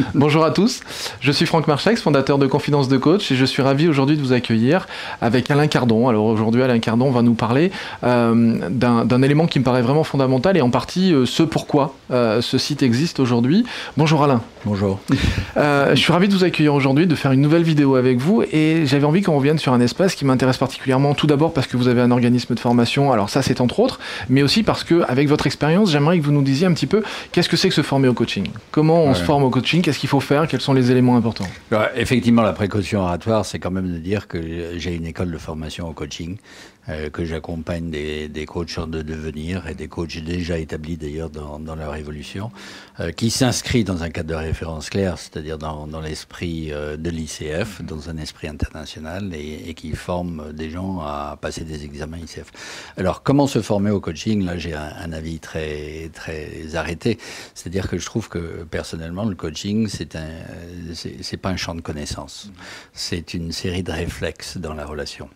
Bonjour à tous, je suis Franck Marchex, fondateur de Confidence de Coach et je suis ravi aujourd'hui de vous accueillir avec Alain Cardon. Alors aujourd'hui Alain Cardon va nous parler euh, d'un élément qui me paraît vraiment fondamental et en partie euh, ce pourquoi euh, ce site existe aujourd'hui. Bonjour Alain. Bonjour. je suis ravi de vous accueillir aujourd'hui, de faire une nouvelle vidéo avec vous et j'avais envie qu'on revienne sur un espace qui m'intéresse particulièrement tout d'abord parce que vous avez un organisme de formation, alors ça c'est entre autres, mais aussi parce que avec votre expérience j'aimerais que vous nous disiez un petit peu qu'est-ce que c'est que se former au coaching? Comment on se forme au coaching? Qu'est-ce qu'il faut faire Quels sont les éléments importants? Effectivement, la précaution oratoire, c'est quand même de dire que j'ai une école de formation au coaching euh, que j'accompagne des, des, coachs de devenir et des coachs déjà établis d'ailleurs dans, leur évolution, euh, qui s'inscrit dans un cadre de référence clair, c'est-à-dire dans, l'esprit euh, de l'ICF, dans un esprit international et, et, qui forme des gens à passer des examens ICF. Alors, comment se former au coaching? Là, j'ai un, un, avis très très arrêté, c'est-à-dire que je trouve que personnellement, le coaching, c'est un, c'est pas un champ de connaissances, c'est une série de réflexes dans la relation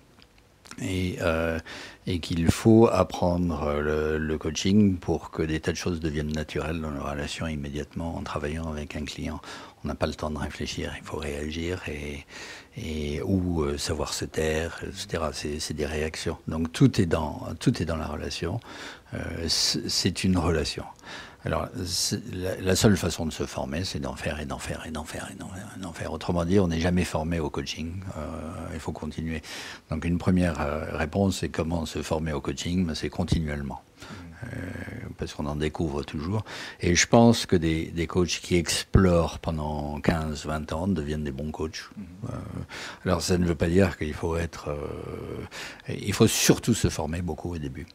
et, euh, et qu'il faut apprendre le, le, coaching pour que des tas de choses deviennent naturelles dans la relation immédiatement en travaillant avec un client. On n'a pas le temps de réfléchir, il faut réagir et, ou euh, savoir se taire, etc. C'est des réactions. Donc tout est dans tout est dans la relation. Euh, c'est une relation. Alors, la, la, seule façon de se former, c'est d'en faire et d'en faire et d'en faire et d'en faire, Autrement dit, on n'est jamais formé au coaching. Euh, il faut continuer. Donc, une première euh, réponse, c'est comment se former au coaching? Ben, C'est continuellement. Euh, parce qu'on en découvre toujours. Et je pense que des, des coachs qui explorent pendant 15, 20 ans deviennent des bons coachs. Euh, alors, ça ne veut pas dire qu'il faut être... Il faut surtout se former beaucoup au début.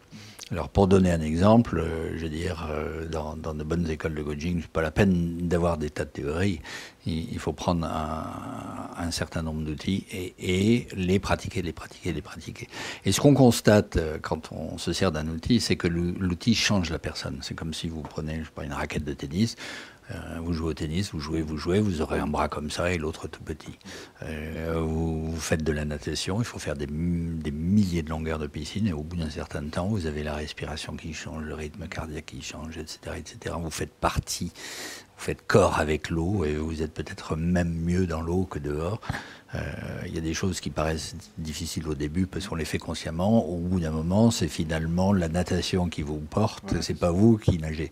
Alors pour donner un exemple, euh, je veux dire, euh, dans, de bonnes écoles de coaching, c'est pas la peine d'avoir des tas de théories. Il, faut prendre un, certain nombre d'outils et, les pratiquer, les pratiquer, les pratiquer. Et ce qu'on constate euh, quand on se sert d'un outil, c'est que l'outil change la personne. C'est comme si vous prenez, je une raquette de tennis. Euh, vous jouez au tennis, vous jouez, vous jouez, vous aurez un bras comme ça et l'autre tout petit. Euh, vous, faites de la natation, il faut faire des, des milliers de longueurs de piscine et au bout d'un certain temps, vous avez la respiration qui change, le rythme cardiaque qui change, etc., etc. Vous faites partie, vous faites corps avec l'eau et vous êtes peut-être même mieux dans l'eau que dehors. Euh, il y a des choses qui paraissent difficiles au début parce qu'on les fait consciemment. Au bout d'un moment, c'est finalement la natation qui vous porte, ouais, c'est pas vous qui nagez.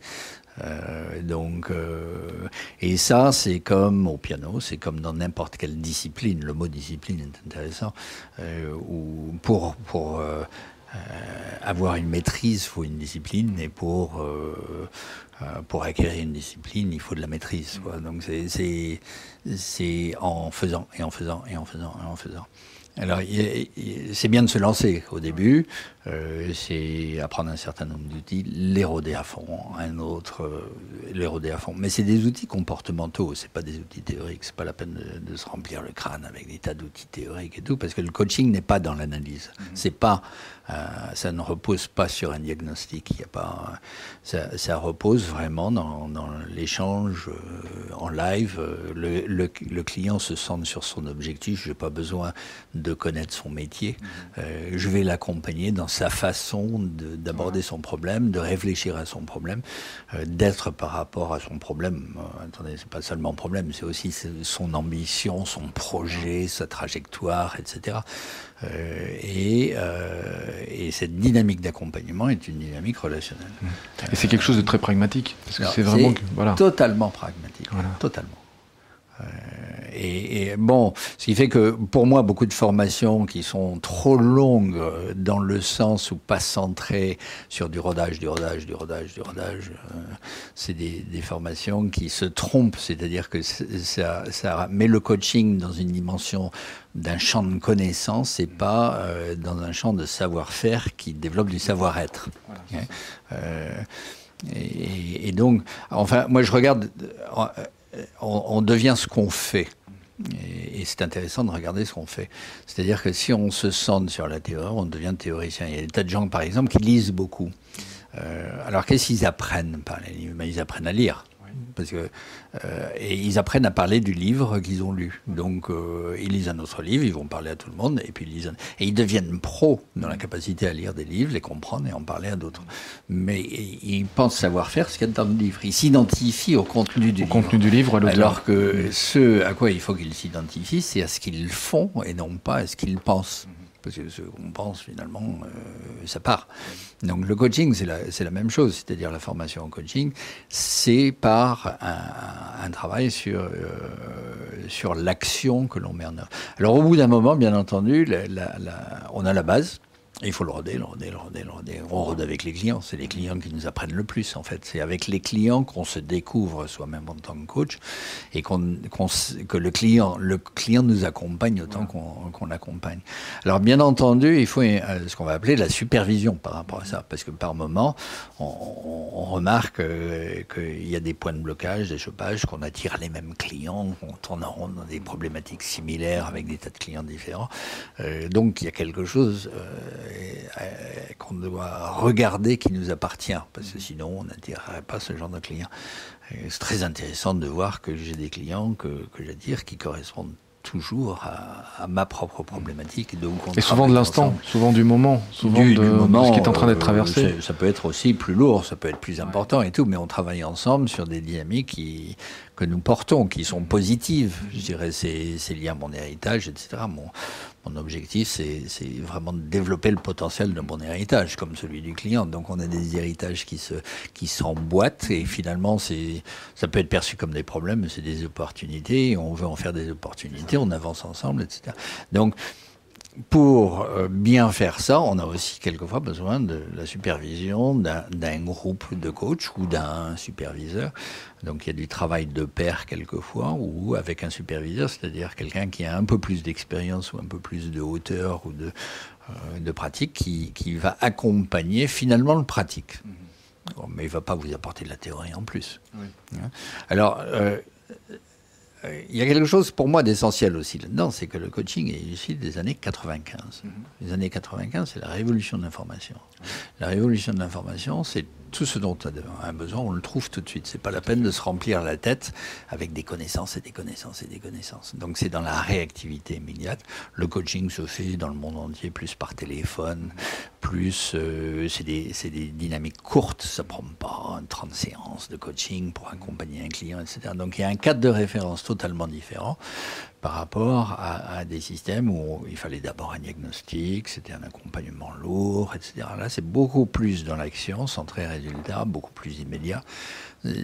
Euh, donc, euh, et ça, c'est comme au piano, c'est comme dans n'importe quelle discipline. Le mot discipline est intéressant. Euh, ou pour pour avoir une maîtrise, il faut une discipline, et pour pour acquérir une discipline, il faut de la maîtrise. Quoi. Donc c'est c'est en faisant et en faisant et en faisant et en faisant. Alors, c'est bien de se lancer au début, euh, c'est apprendre un certain nombre d'outils, les rôder à fond, un autre, euh, les rôder à fond. Mais c'est des outils comportementaux, c'est pas des outils théoriques, c'est pas la peine de, de, se remplir le crâne avec des tas d'outils théoriques et tout, parce que le coaching n'est pas dans l'analyse. Mmh. C'est pas, euh, ça ne repose pas sur un diagnostic, il y a pas, ça, ça repose vraiment dans, dans l'échange en live. Le, le, le, client se centre sur son objectif, j'ai pas besoin de connaître son métier, mmh. je vais l'accompagner dans sa façon d'aborder son problème, de réfléchir à son problème, euh, d'être par rapport à son problème. Euh, attendez, c'est pas seulement problème, c'est aussi son ambition, son projet, sa trajectoire, etc. Euh, et, euh, et, cette dynamique d'accompagnement est une dynamique relationnelle. Et c'est quelque chose de très pragmatique, parce que c'est vraiment que, voilà. totalement pragmatique, voilà. totalement. Et, et, bon, ce qui fait que pour moi, beaucoup de formations qui sont trop longues dans le sens où pas centrées sur du rodage, du rodage, du rodage, du rodage, euh, c'est des, des, formations qui se trompent, c'est-à-dire que ça, ça met le coaching dans une dimension d'un champ de connaissances et pas euh, dans un champ de savoir-faire qui développe du savoir-être. Voilà. Euh, et, et, donc, enfin, moi je regarde on, on devient ce qu'on fait. Et, c'est intéressant de regarder ce qu'on fait. C'est-à-dire que si on se centre sur la théorie, on devient théoricien. Il y a des tas de gens, par exemple, qui lisent beaucoup. Euh, alors, qu'est-ce qu'ils apprennent par les ben, Ils apprennent à lire. Parce que euh, et ils apprennent à parler du livre qu'ils ont lu. Donc euh, ils lisent un autre livre, ils vont parler à tout le monde, et puis ils lisent et ils deviennent pros dans la capacité à lire des livres, les comprendre et en parler à d'autres. Mais ils pensent savoir faire ce qu'il y a dans le livre. Ils s'identifient au contenu du au livre. contenu du livre, à. Alors que ce à quoi il faut qu'ils s'identifient, c'est à ce qu'ils font et non pas à ce qu'ils pensent. Parce qu'on pense, finalement, euh, ça part. Donc le coaching, c'est la, même chose. C'est-à-dire la formation en coaching, c'est par un, travail sur, euh, sur l'action que l'on met en œuvre. Alors au bout d'un moment, bien entendu, on a la base. Il faut le roder, le roder, le roder, le roder. On rôde avec les clients. C'est les clients qui nous apprennent le plus, en fait. C'est avec les clients qu'on se découvre soi-même en tant que coach et qu'on, qu'on s- que le client, le client nous accompagne autant qu'on, qu'on l'accompagne. Alors, bien entendu, il faut euh, ce qu'on va appeler la supervision par rapport à ça. Parce que par moment, on, on- remarque euh, qu'il y a des points de blocage, des chopages, qu'on attire les mêmes clients, qu'on tourne en rond dans des problématiques similaires avec des tas de clients différents. Euh, donc, il y a quelque chose qu'on doit regarder qui nous appartient, parce que sinon, on n'attirerait pas ce genre de clients. C'est très intéressant de voir que j'ai des clients que, que j'attire qui correspondent toujours à, à ma propre problématique. Et, donc on Et souvent de l'instant, souvent du moment, souvent Du- de, du de moment, ce qui est en train d'être euh, traversé. ça- Ça peut être aussi plus lourd, ça peut être plus important et tout, mais on travaille ensemble sur des dynamiques qui, que nous portons, qui sont positives. Je dirais, c'est c'est lié à mon héritage, etc. Mon, mon objectif, c'est vraiment de développer le potentiel de mon héritage, comme celui du client. Donc, on a des héritages qui se qui s'emboîtent et finalement, ça peut être perçu comme des problèmes, mais c'est des opportunités. On veut en faire des opportunités, on avance ensemble, etc. Donc, pour euh, bien faire ça, on a aussi quelquefois besoin de la supervision d'un groupe de coachs ou d'un superviseur. Donc il y a du travail de pair quelquefois ou avec un superviseur, c'est-à-dire quelqu'un qui a un peu plus d'expérience ou un peu plus de hauteur ou de, euh, de pratique qui, qui va accompagner finalement le pratique. Bon, mais il ne va pas vous apporter de la théorie en plus. Hein Alors, euh, il y a quelque chose pour moi d'essentiel aussi là-dedans, c'est que le coaching est issu des années 95. Les années 95, c'est la révolution de l'information. La révolution de l'information, c'est tout ce dont on a besoin, on le trouve tout de suite. C'est pas la peine de se remplir la tête avec des connaissances et des connaissances et des connaissances. Donc c'est dans la réactivité immédiate. Le coaching se fait dans le monde entier, plus par téléphone, plus euh, c'est des, dynamiques courtes. Ça prend pas 30 séances de coaching pour accompagner un client, etc. Donc il y a un cadre de référence totalement différent par rapport à, des systèmes où il fallait d'abord un diagnostic, c'était un accompagnement lourd, etc. Là, c'est beaucoup plus dans l'action, centré résultat, beaucoup plus immédiat.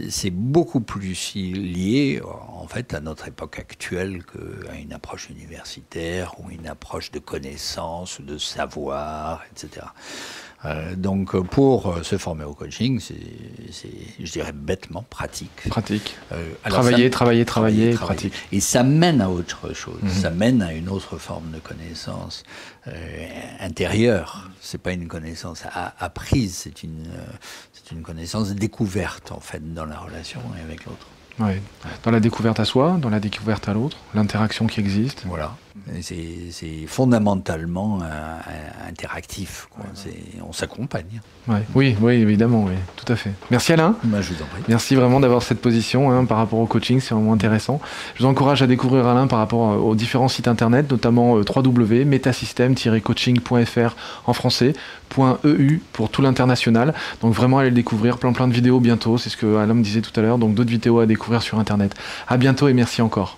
C'est beaucoup plus lié, en fait, à notre époque actuelle qu'à une approche universitaire ou une approche de connaissance, de savoir, etc. Euh, donc, pour euh, se former au coaching, c'est, je dirais, bêtement pratique. Pratique. Euh, Travailler, ça- travailler, travailler, pratique. Et ça mène à autre chose. Mhm. Ça mène à une autre forme de connaissance euh, intérieure. C'est pas une connaissance a- apprise, c'est une, c'est une connaissance découverte en fait dans la relation et avec l'autre. Ouais. Dans la découverte à soi, dans la découverte à l'autre, l'interaction qui existe. Voilà. C'est, fondamentalement euh, interactif. Quoi. On s'accompagne. Ouais. Oui, oui, évidemment, oui, tout à fait. Merci Alain. Moi, je vous en prie. Merci vraiment d'avoir cette position hein, par rapport au coaching, c'est vraiment intéressant. Je vous encourage à découvrir Alain par rapport euh, aux différents sites internet, notamment euh, www.metasystem-coaching.fr en français, .eu pour tout l'international. Donc vraiment allez le découvrir, plein plein de vidéos bientôt, c'est ce que Alain me disait tout à l'heure, donc d'autres vidéos à découvrir sur internet. À bientôt et merci encore.